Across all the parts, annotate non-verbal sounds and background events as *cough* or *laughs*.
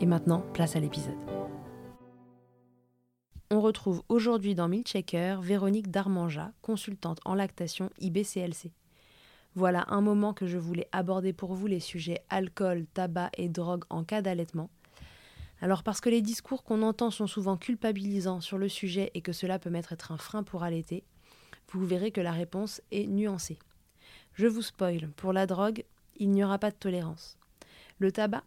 Et maintenant, place à l'épisode. On retrouve aujourd'hui dans Milchecker Véronique Darmanja, consultante en lactation IBCLC. Voilà un moment que je voulais aborder pour vous les sujets alcool, tabac et drogue en cas d'allaitement. Alors parce que les discours qu'on entend sont souvent culpabilisants sur le sujet et que cela peut mettre être un frein pour allaiter, vous verrez que la réponse est nuancée. Je vous spoil, pour la drogue, il n'y aura pas de tolérance. Le tabac,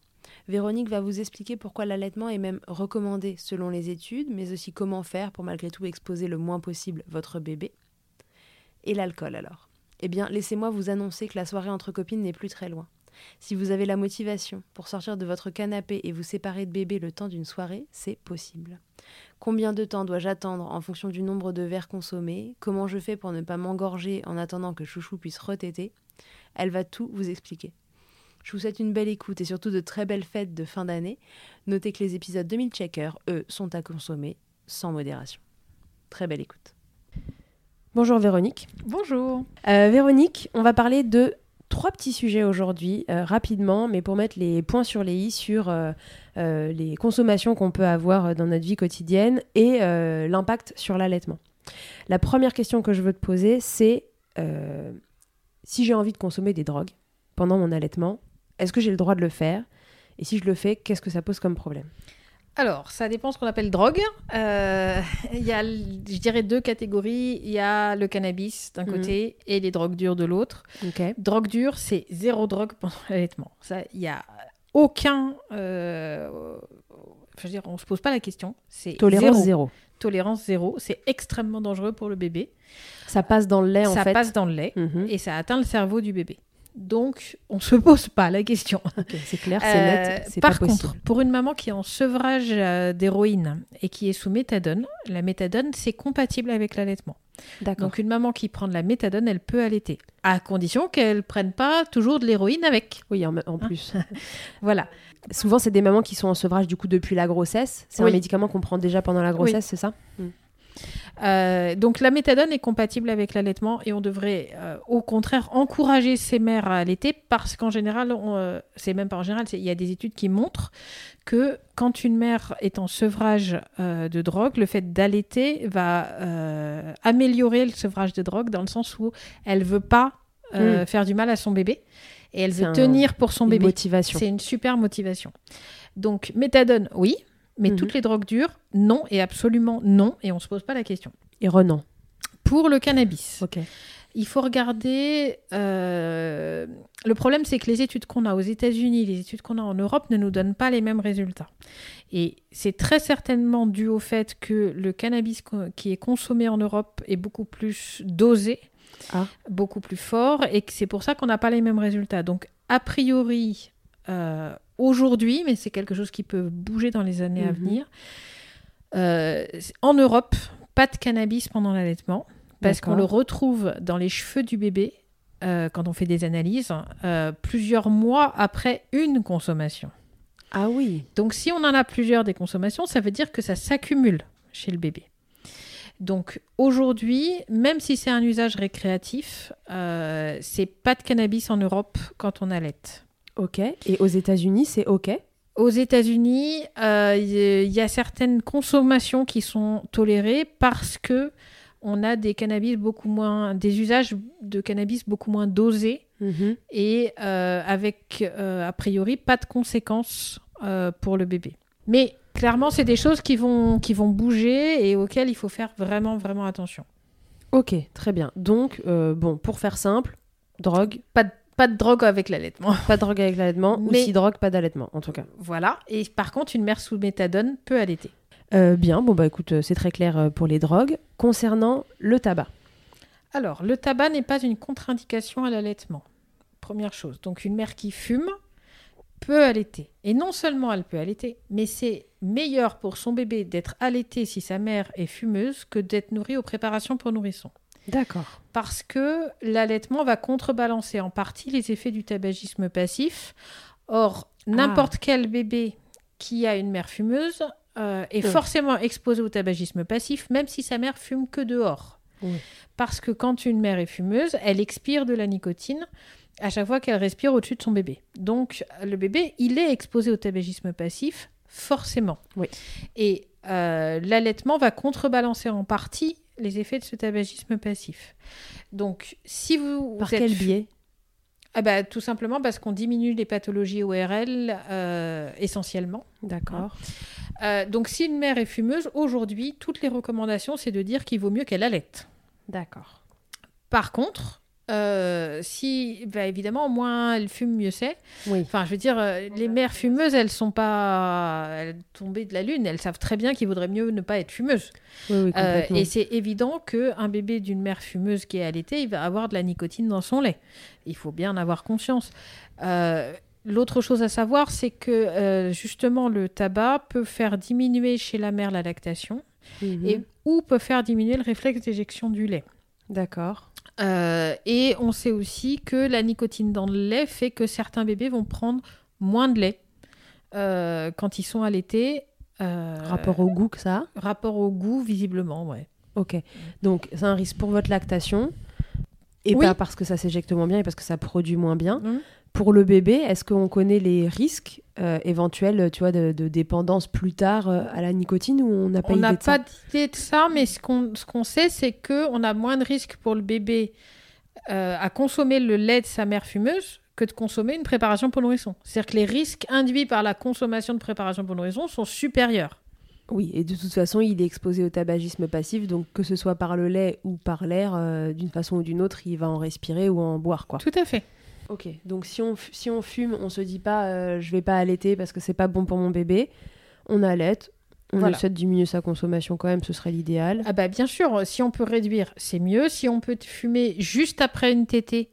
Véronique va vous expliquer pourquoi l'allaitement est même recommandé selon les études, mais aussi comment faire pour malgré tout exposer le moins possible votre bébé. Et l'alcool alors Eh bien, laissez-moi vous annoncer que la soirée entre copines n'est plus très loin. Si vous avez la motivation pour sortir de votre canapé et vous séparer de bébé le temps d'une soirée, c'est possible. Combien de temps dois-je attendre en fonction du nombre de verres consommés? Comment je fais pour ne pas m'engorger en attendant que Chouchou puisse retéter Elle va tout vous expliquer. Je vous souhaite une belle écoute et surtout de très belles fêtes de fin d'année. Notez que les épisodes 2000 Checker, eux, sont à consommer sans modération. Très belle écoute. Bonjour Véronique. Bonjour. Euh, Véronique, on va parler de trois petits sujets aujourd'hui, euh, rapidement, mais pour mettre les points sur les i sur euh, les consommations qu'on peut avoir dans notre vie quotidienne et l'impact sur l'allaitement. La première question que je veux te poser, c'est si j'ai envie de consommer des drogues pendant mon allaitement, est-ce que j'ai le droit de le faire? Et si je le fais, qu'est-ce que ça pose comme problème? Alors, ça dépend ce qu'on appelle drogue. Euh, il y a, je dirais, deux catégories. Il y a le cannabis d'un mhm. côté et les drogues dures de l'autre. Drogue dure, c'est zéro drogue pendant *laughs* l'allaitement. Ça, il y a aucun. euh, je veux dire, on se pose pas la question. C'est Tolérance zéro. zéro. Tolérance zéro. C'est extrêmement dangereux pour le bébé. Ça passe dans le lait en ça fait. passe dans le lait Mhm. et ça atteint le cerveau du bébé. Donc, on se pose pas la question. C'est clair, c'est Euh, net, par pas contre, possible. pour une maman qui est en sevrage euh, d'héroïne et qui est sous méthadone, la méthadone, c'est compatible avec l'allaitement. Donc, une maman qui prend de la méthadone, elle peut allaiter, à condition qu'elle prenne pas toujours de l'héroïne avec. Oui, en, en plus. *laughs* Voilà. Souvent, c'est des mamans qui sont en sevrage du coup depuis la grossesse. C'est Oui. un médicament qu'on prend déjà pendant la grossesse, c'est ça? Euh, donc, la méthadone est compatible avec l'allaitement et on devrait, euh, au contraire, encourager ces mères à allaiter parce qu'en général, euh, c'est même pas en général, il y a des études qui montrent que quand une mère est en sevrage de drogue, le fait d'allaiter va améliorer le sevrage de drogue dans le sens où elle veut pas euh, faire du mal à son bébé et elle veut un- tenir pour son Une bébé. C'est une super motivation. Donc, méthadone, oui, mais Mhm. toutes les drogues dures, non, et absolument non, et on se pose pas la question. Et Renan. Pour le cannabis, Ok. il faut regarder. euh, Le problème, c'est que les études qu'on a aux États-Unis, les études qu'on a en Europe ne nous donnent pas les mêmes résultats. Et c'est très certainement dû au fait que le cannabis qui est consommé en Europe est beaucoup plus dosé, Ah. beaucoup plus fort, et que c'est pour ça qu'on n'a pas les mêmes résultats. Donc, a priori, euh, aujourd'hui, mais c'est quelque chose qui peut bouger dans les années à Mhm. venir, en Europe, pas de cannabis pendant l'allaitement parce qu'on le retrouve dans les cheveux du bébé euh, quand on fait des analyses euh, plusieurs mois après une consommation. Ah oui. Donc si on en a plusieurs des consommations, ça veut dire que ça s'accumule chez le bébé. Donc aujourd'hui, même si c'est un usage récréatif, euh, c'est pas de cannabis en Europe quand on allaite. Ok. Et aux États-Unis, c'est ok? Aux États-Unis, euh, il y a certaines consommations qui sont tolérées parce que on a des cannabis beaucoup moins, des usages de cannabis beaucoup moins dosés Mhm. et euh, avec euh, a priori pas de conséquences euh, pour le bébé. Mais clairement, c'est des choses qui vont qui vont bouger et auxquelles il faut faire vraiment vraiment attention. Ok, très bien. Donc, euh, bon, pour faire simple, drogue, Pas de, pas de drogue avec l'allaitement. pas de drogue avec l'allaitement, ou si drogue, pas d'allaitement, en tout cas. Voilà. Et par contre, une mère sous méthadone peut allaiter. Euh, bien, bon bah écoute, euh, c'est très clair euh, pour les drogues. Concernant le tabac. Alors, le tabac n'est pas une contre-indication à l'allaitement. Première chose. Donc, une mère qui fume peut allaiter. Et non seulement elle peut allaiter, mais c'est meilleur pour son bébé d'être allaité si sa mère est fumeuse que d'être nourrie aux préparations pour nourrissons. D'accord. Parce que l'allaitement va contrebalancer en partie les effets du tabagisme passif. Or, n'importe quel bébé qui a une mère fumeuse euh, est Oui. forcément exposé au tabagisme passif, même si sa mère fume que dehors. Oui. Parce que quand une mère est fumeuse, elle expire de la nicotine à chaque fois qu'elle respire au-dessus de son bébé. Donc, le bébé, il est exposé au tabagisme passif, forcément. Oui. Et euh, l'allaitement va contrebalancer en partie les effets de ce tabagisme passif. Donc, si vous, Par vous êtes quel biais? Ah bah, Tout simplement parce qu'on diminue les pathologies ORL euh, essentiellement. D'accord. Euh, donc, si une mère est fumeuse, aujourd'hui, toutes les recommandations, c'est de dire qu'il vaut mieux qu'elle allaite. D'accord. Par contre, euh, si, bah, évidemment, moins elle fume, mieux c'est. Oui. Enfin, je veux dire, euh, les mères fumeuses, elles sont pas elles tombées de la lune. Elles savent très bien qu'il vaudrait mieux ne pas être fumeuse. Oui, oui, Euh, et c'est évident qu'un bébé d'une mère fumeuse qui est allaité, il va avoir de la nicotine dans son lait. Il faut bien en avoir conscience. Euh, L'autre chose à savoir, c'est que euh, justement le tabac peut faire diminuer chez la mère la lactation Mhm. et ou peut faire diminuer le réflexe d'éjection du lait. D'accord. Euh, et on sait aussi que la nicotine dans le lait fait que certains bébés vont prendre moins de lait euh, quand ils sont allaités. euh, Rapport au goût que ça a rapport au goût, visiblement, ouais. Ok. Donc, c'est un risque pour votre lactation. Et Oui. pas parce que ça s'éjecte moins bien et parce que ça produit moins bien. Mhm. Pour le bébé, est-ce qu'on connaît les risques euh, éventuels, tu vois, de, de dépendance plus tard euh, à la nicotine ou on n'a pas On idée n'a de ça? pas d'idée de ça, mais ce qu'on ce qu'on sait, c'est qu'on a moins de risques pour le bébé euh, à consommer le lait de sa mère fumeuse que de consommer une préparation pour nourrisson. C'est-à-dire que les risques induits par la consommation de préparation pour nourrisson sont supérieurs. Oui, et de toute façon, il est exposé au tabagisme passif, donc que ce soit par le lait ou par l'air, euh, d'une façon ou d'une autre, il va en respirer ou en boire, quoi. Tout à fait. Ok, donc si on, si on fume, on se dit pas euh, je vais pas allaiter parce que c'est pas bon pour mon bébé. On allaite, on Voilà. essaie de diminuer sa consommation quand même, ce serait l'idéal. Ah bah bien sûr, si on peut réduire, c'est mieux. Si on peut fumer juste après une tétée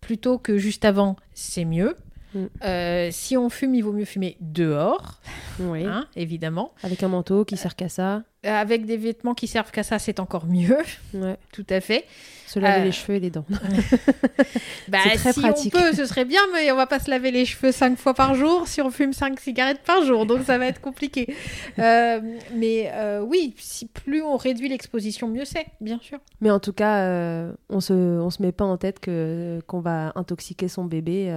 plutôt que juste avant, c'est mieux. Mm. Euh, si on fume, il vaut mieux fumer dehors, Oui. hein, évidemment. Avec un manteau qui sert qu'à ça. Euh, Avec des vêtements qui servent qu'à ça, c'est encore mieux, Ouais. *laughs* tout à fait. Se laver Euh, les cheveux et les dents. *laughs* *laughs* Bah, C'est très si pratique. on peut, ce serait bien, mais on va pas se laver les cheveux cinq fois par jour si on fume cinq cigarettes par jour, donc ça va être compliqué. Mais oui, si plus on réduit l'exposition, mieux c'est, bien sûr. Mais en tout cas, on se, on se met pas en tête que qu'on va intoxiquer son bébé.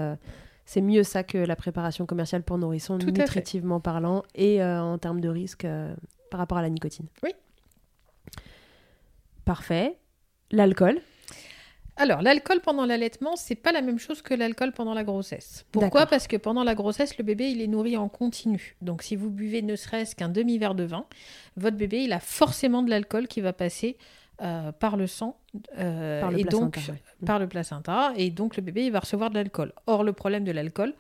C'est mieux ça que la préparation commerciale pour nourrissons, Tout nutritivement parlant, et euh, en termes de risque euh, par rapport à la nicotine. Oui. Parfait. L'alcool. Alors, l'alcool pendant l'allaitement, c'est pas la même chose que l'alcool pendant la grossesse. Pourquoi? Parce que pendant la grossesse, le bébé, il est nourri en continu. Donc, si vous buvez ne serait-ce qu'un demi-verre de vin, votre bébé, il a forcément de l'alcool qui va passer euh, par le sang euh, Par le et placenta, donc ouais. par le placenta et donc le bébé il va recevoir de l'alcool. Or le problème de l'alcool,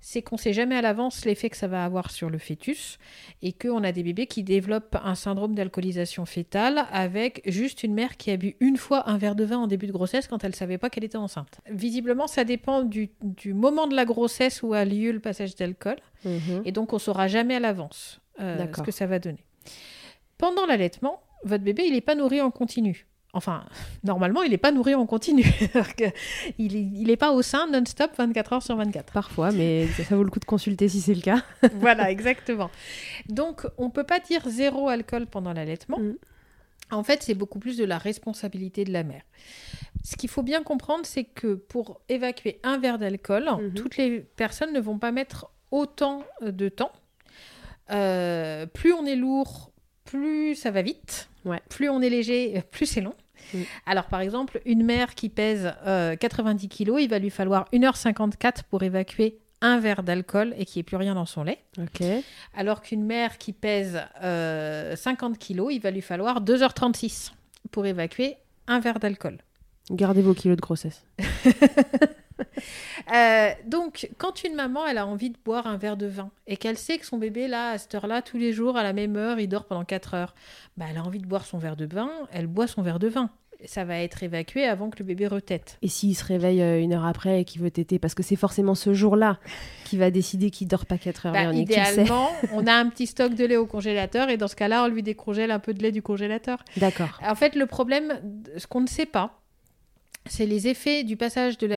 c'est qu'on sait jamais à l'avance l'effet que ça va avoir sur le fœtus et qu'on a des bébés qui développent un syndrome d'alcoolisation fétale avec juste une mère qui a bu une fois un verre de vin en début de grossesse quand elle savait pas qu'elle était enceinte. Visiblement, ça dépend du, du moment de la grossesse où a lieu le passage d'alcool Mhm. et donc on saura jamais à l'avance euh, ce que ça va donner. Pendant l'allaitement, votre bébé il n'est pas nourri en continu. Enfin, *laughs* normalement, il n'est pas nourri en continu. *laughs* Il n'est pas au sein non-stop 24 heures sur 24. Parfois, mais ça, vaut le coup de consulter si c'est le cas. *laughs* voilà, exactement. Donc, on peut pas dire zéro alcool pendant l'allaitement. Mm. En fait, c'est beaucoup plus de la responsabilité de la mère. Ce qu'il faut bien comprendre, c'est que pour évacuer un verre d'alcool, Mhm. toutes les personnes ne vont pas mettre autant de temps. Euh, plus on est lourd, plus ça va vite. Ouais. Plus on est léger, euh, *laughs* plus c'est long. Alors, par exemple, une mère qui pèse euh, 90 kg, il va lui falloir 1h54 pour évacuer un verre d'alcool et qu'il n'y ait plus rien dans son lait. Alors qu'une mère qui pèse euh, 50 kg, il va lui falloir 2h36 pour évacuer un verre d'alcool. Gardez vos kilos de grossesse. *laughs* *laughs* Euh, donc, quand une maman elle a envie de boire un verre de vin et qu'elle sait que son bébé, là, à cette heure-là, tous les jours, à la même heure, il dort pendant 4 heures, bah, elle a envie de boire son verre de vin, elle boit son verre de vin. Ça va être évacué avant que le bébé retète. Et s'il se réveille euh, une heure après et qu'il veut téter, parce que c'est forcément ce jour-là *laughs* qui va décider qu'il dort pas 4 heures. Bah, Véronique, idéalement, *laughs* on a un petit stock de lait au congélateur et dans ce cas-là, on lui décongèle un peu de lait du congélateur. D'accord. En fait, le problème, ce qu'on ne sait pas, c'est les effets du passage de la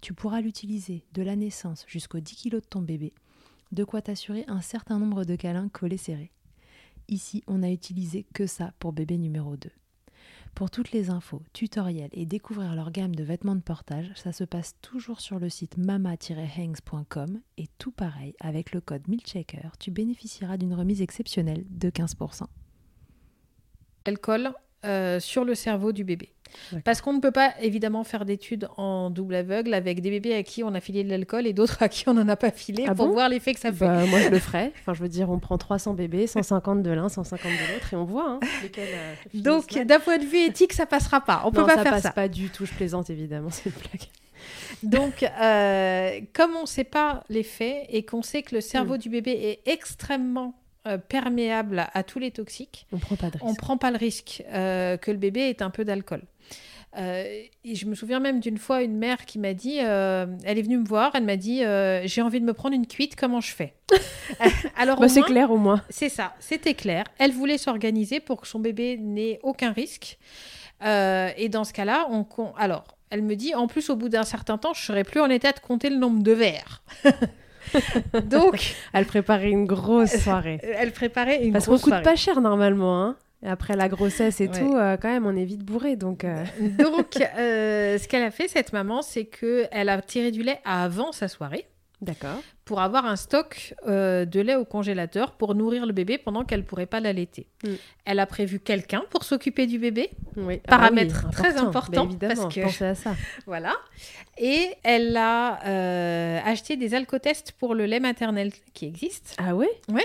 Tu pourras l'utiliser de la naissance jusqu'aux 10 kg de ton bébé, de quoi t'assurer un certain nombre de câlins collés serrés. Ici, on n'a utilisé que ça pour bébé numéro 2. Pour toutes les infos, tutoriels et découvrir leur gamme de vêtements de portage, ça se passe toujours sur le site mama-hangs.com et tout pareil, avec le code MILCHECKER, tu bénéficieras d'une remise exceptionnelle de 15%. alcool euh, sur le cerveau du bébé. Parce qu'on ne peut pas évidemment faire d'études en double aveugle avec des bébés à qui on a filé de l'alcool et d'autres à qui on n'en a pas filé Ah pour bon? voir l'effet que ça fait. Bah, moi, je le *laughs* ferais. Enfin, je veux dire, on prend 300 bébés, 150 de l'un, 150 de l'autre, et on voit hein, lesquels. euh, Donc, d'un point de vue éthique, ça passera pas. On non, peut pas ça faire passe ça. pas du tout. Je plaisante évidemment, c'est une blague. Donc, euh, comme on ne sait pas l'effet et qu'on sait que le cerveau Mm. du bébé est extrêmement euh, perméable à, à tous les toxiques, On prend pas de risque. on ne prend pas le risque euh, que le bébé ait un peu d'alcool. Euh, et je me souviens même d'une fois une mère qui m'a dit, euh, elle est venue me voir, elle m'a dit, euh, j'ai envie de me prendre une cuite, comment je fais *laughs* Alors Bah, c'est clair au moins. c'est ça, c'était clair. Elle voulait s'organiser pour que son bébé n'ait aucun risque. Et dans ce cas-là, on alors, elle me dit, en plus, au bout d'un certain temps, je serai plus en état de compter le nombre de verres. *laughs* *laughs* Donc, Elle préparait une grosse soirée. elle préparait une Parce qu'on grosse coûte soirée. pas cher normalement. Hein. Après la grossesse et Ouais. tout, euh, quand même, on est vite bourré. Donc, euh, *laughs* Donc, euh, ce qu'elle a fait, cette maman, c'est que elle a tiré du lait avant sa soirée d'accord. pour avoir un stock euh, de lait au congélateur pour nourrir le bébé pendant qu'elle pourrait pas l'allaiter. Mm. Elle a prévu quelqu'un pour s'occuper du bébé, Oui. Paramètre Ah bah très important, Bah, évidemment, parce que- pensez à ça. *laughs* voilà. Et elle a euh, acheté des alcotests pour le lait maternel qui existent. Ah ouais? Ouais.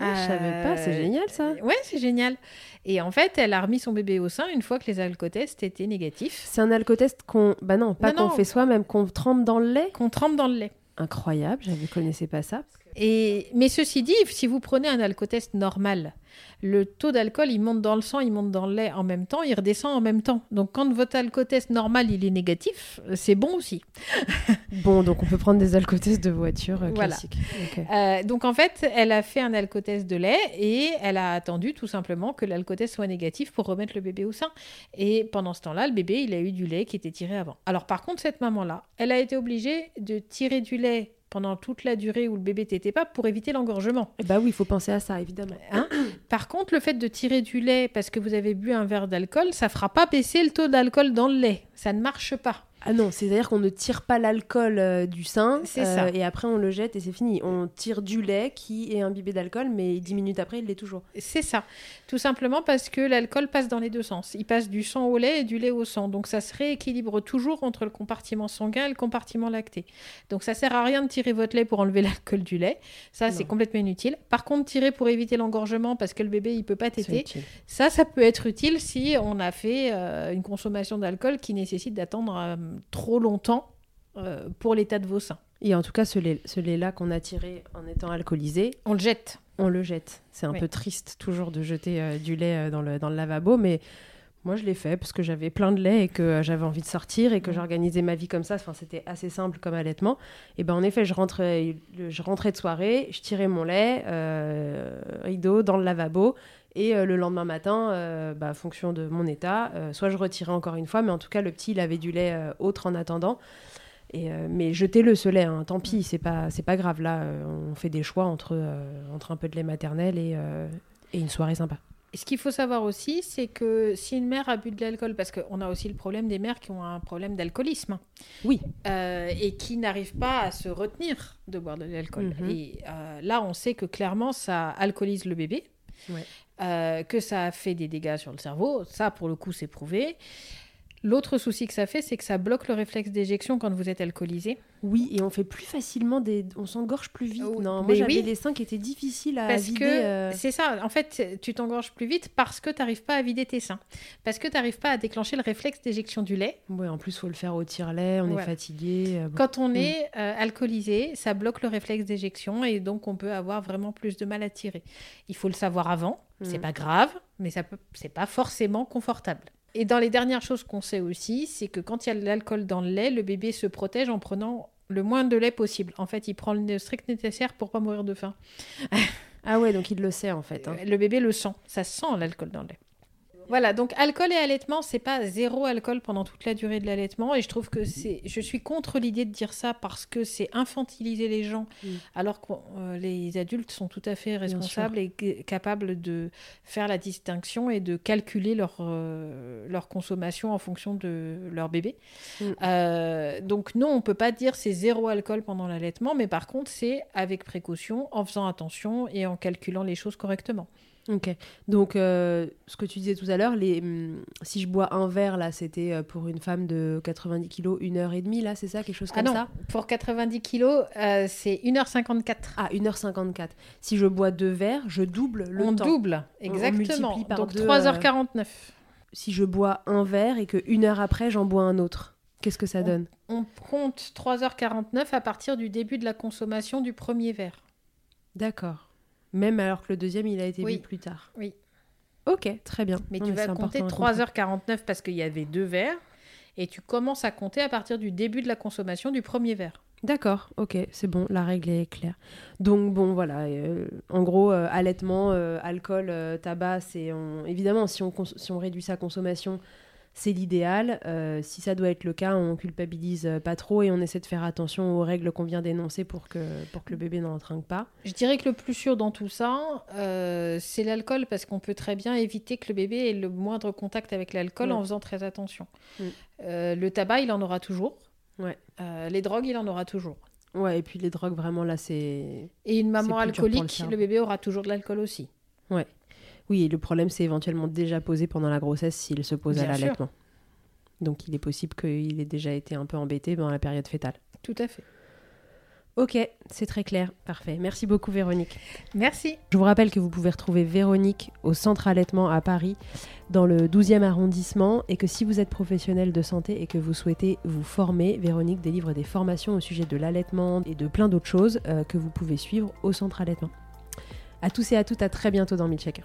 Ah, Je savais pas, c'est Euh, génial ça. Ouais, c'est génial. Et en fait, elle a remis son bébé au sein une fois que les alcotests étaient négatifs, C'est un alcotest qu'on. Bah non, pas qu'on fait soi-même, qu'on trempe dans le lait? qu'on trempe dans le lait. Incroyable, je ne connaissais pas ça. Et, mais ceci dit, si vous prenez un alcotest normal, le taux d'alcool, il monte dans le sang, il monte dans le lait en même temps, il redescend en même temps. Donc quand votre alcotest normal, il est négatif, c'est bon aussi. *laughs* Bon, donc on peut prendre des alcotests de voiture euh, Voilà. classiques. Ok. Euh, donc en fait, elle a fait un alcotest de lait et elle a attendu tout simplement que l'alcotest soit négatif pour remettre le bébé au sein. Et pendant ce temps-là, le bébé, il a eu du lait qui était tiré avant. Alors par contre, cette maman-là, elle a été obligée de tirer du lait pendant toute la durée où le bébé t'était pas pour éviter l'engorgement. Eh Bah oui, il faut penser à ça, évidemment. Hein *coughs* Par contre, le fait de tirer du lait parce que vous avez bu un verre d'alcool, ça fera pas baisser le taux d'alcool dans le lait. Ça ne marche pas. Ah non, c'est-à-dire qu'on ne tire pas l'alcool euh, du sein, C'est ça. et après on le jette et c'est fini. On tire du lait qui est imbibé d'alcool, mais dix minutes après, il l'est toujours. C'est ça. Tout simplement parce que l'alcool passe dans les deux sens. Il passe du sang au lait et du lait au sang. Donc ça se rééquilibre toujours entre le compartiment sanguin et le compartiment lacté. Donc ça sert à rien de tirer votre lait pour enlever *laughs* l'alcool du lait. Ça, c'est complètement inutile. Par contre, tirer pour éviter l'engorgement parce que le bébé, il peut pas téter. Ça, ça peut être utile si on a fait euh, une consommation d'alcool qui nécessite d'attendre euh, trop longtemps euh, pour l'état de vos seins. Et en tout cas, ce lait- ce lait-là qu'on a tiré en étant alcoolisé, On le jette. on le jette. C'est un Oui. peu triste toujours de jeter euh, du lait euh, dans le, dans le lavabo, mais moi je l'ai fait parce que j'avais plein de lait et que euh, j'avais envie de sortir et que Mm. j'organisais ma vie comme ça. Enfin, c'était assez simple comme allaitement. Et ben en effet, je rentrais, je rentrais de soirée, je tirais mon lait, rideau dans le lavabo. Et euh, le lendemain matin, euh, bah, fonction de mon état, euh, soit je retirais encore une fois, mais en tout cas, le petit, il avait du lait euh, autre en attendant. Et, mais jetez-le ce lait, hein, tant pis, c'est pas, c'est pas grave. Là, on fait des choix entre, entre un peu de lait maternel et, et une soirée sympa. Et ce qu'il faut savoir aussi, c'est que si une mère a bu de l'alcool, parce qu'on a aussi le problème des mères qui ont un problème d'alcoolisme, Oui. euh, et qui n'arrivent pas à se retenir de boire de l'alcool. Mhm. Et euh, là, on sait que clairement, ça alcoolise le bébé, Ouais. Euh, que ça a fait des dégâts sur le cerveau. Ça, pour le coup, c'est prouvé. L'autre souci que ça fait, c'est que ça bloque le réflexe d'éjection quand vous êtes alcoolisé. Oui, et on fait plus facilement des. On s'engorge plus vite. Oh, non, moi j'avais oui. des seins qui étaient difficiles à Parce vider. que euh, c'est ça, en fait, tu t'engorges plus vite parce que tu n'arrives pas à vider tes seins. Parce que tu n'arrives pas à déclencher le réflexe d'éjection du lait. Ouais, en plus, faut le faire au tire-lait, on Ouais. est fatigué. euh, bon. Quand on Mm. est euh, alcoolisé, ça bloque le réflexe d'éjection et donc on peut avoir vraiment plus de mal à tirer. Il faut le savoir avant, c'est Mm. pas grave, mais ça peut, c'est pas forcément confortable. Et dans les dernières choses qu'on sait aussi, c'est que quand il y a de l'alcool dans le lait, le bébé se protège en prenant le moins de lait possible. En fait, il prend le strict nécessaire pour pas mourir de faim. Ah ouais, donc il le sait en fait. hein. Euh, Le bébé le sent, ça sent l'alcool dans le lait. Voilà, donc alcool et allaitement, c'est pas zéro alcool pendant toute la durée de l'allaitement. Et je trouve que c'est. Je suis contre l'idée de dire ça parce que c'est infantiliser les gens, alors que euh, les adultes sont tout à fait responsables et capables de faire la distinction et de calculer leur, euh, leur consommation en fonction de leur bébé. Euh, donc, non, on peut pas dire c'est zéro alcool pendant l'allaitement, mais par contre, c'est avec précaution, en faisant attention et en calculant les choses correctement. Ok. Donc, euh, ce que tu disais tout à l'heure, les, hum, si je bois un verre, là, c'était euh, pour une femme de 90 kilos, une heure et demie, là, c'est ça Quelque chose Ah comme non, ça pour 90 kilos, euh, c'est 1h54. Ah, 1h54. Si je bois deux verres, je double le on temps. double, On- on exactement. multiplie par Donc deux, 3h49. Si je bois un verre et que une heure après, j'en bois un autre, qu'est-ce que ça On- donne? On compte 3h49 à partir du début de la consommation du premier verre. D'accord. Même alors que le deuxième, il a été Oui. bu plus tard. Oui. Ok, très bien. Mais Non, tu c'est vas compter à comprendre. 3h49 parce qu'il y avait deux verres. Et tu commences à compter à partir du début de la consommation du premier verre. D'accord, ok, c'est bon, la règle est claire. Donc bon, voilà, euh, en gros, euh, allaitement, euh, alcool, tabac, c'est on- évidemment si on, cons- si on réduit sa consommation, c'est l'idéal. Euh, si ça doit être le cas, on culpabilise pas trop et on essaie de faire attention aux règles qu'on vient d'énoncer pour que pour que le bébé n'en trinque pas. Je dirais que le plus sûr dans tout ça, euh, c'est l'alcool parce qu'on peut très bien éviter que le bébé ait le moindre contact avec l'alcool Ouais. en faisant très attention. Mm. Euh, le tabac, il en aura toujours. Ouais. Les drogues, il en aura toujours. Ouais, et puis les drogues, vraiment là, c'est Et une maman le alcoolique, cerveau. le bébé aura toujours de l'alcool aussi. Oui, et le problème c'est éventuellement déjà posé pendant la grossesse s'il se pose à Bien l'allaitement. Donc il est possible qu'il ait déjà été un peu embêté dans la période fétale. Tout à fait. Ok, c'est très clair, parfait. Merci beaucoup Véronique. Merci. Je vous rappelle que vous pouvez retrouver Véronique au centre allaitement à Paris, dans le 12e arrondissement, et que si vous êtes professionnel de santé et que vous souhaitez vous former, Véronique délivre des formations au sujet de l'allaitement et de plein d'autres choses euh, que vous pouvez suivre au centre allaitement. À tous et à toutes, à très bientôt dans Milkshaker.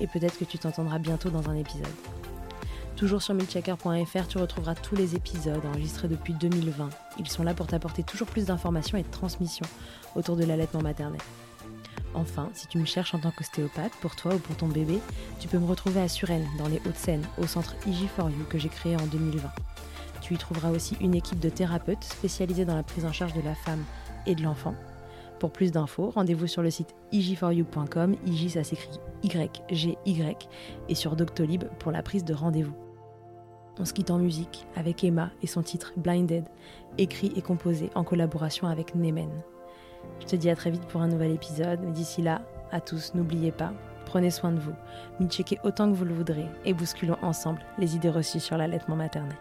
et peut-être que tu t'entendras bientôt dans un épisode. Toujours sur milchecker.fr, tu retrouveras tous les épisodes enregistrés depuis 2020. Ils sont là pour t'apporter toujours plus d'informations et de transmissions autour de l'allaitement maternel. Enfin, si tu me cherches en tant qu'ostéopathe, pour toi ou pour ton bébé, tu peux me retrouver à Suresnes, dans les Hauts-de-Seine, au centre IG4U que j'ai créé en 2020. Tu y trouveras aussi une équipe de thérapeutes spécialisés dans la prise en charge de la femme et de l'enfant. Pour plus d'infos, rendez-vous sur le site ig4u.com, IG ça s'écrit Y-G-Y, et sur Doctolib pour la prise de rendez-vous. On se quitte en musique avec Emma et son titre Blinded, écrit et composé en collaboration avec Nemen. Je te dis à très vite pour un nouvel épisode, mais d'ici là, à tous, n'oubliez pas, prenez soin de vous, checkez autant que vous le voudrez et bousculons ensemble les idées reçues sur l'allaitement maternel.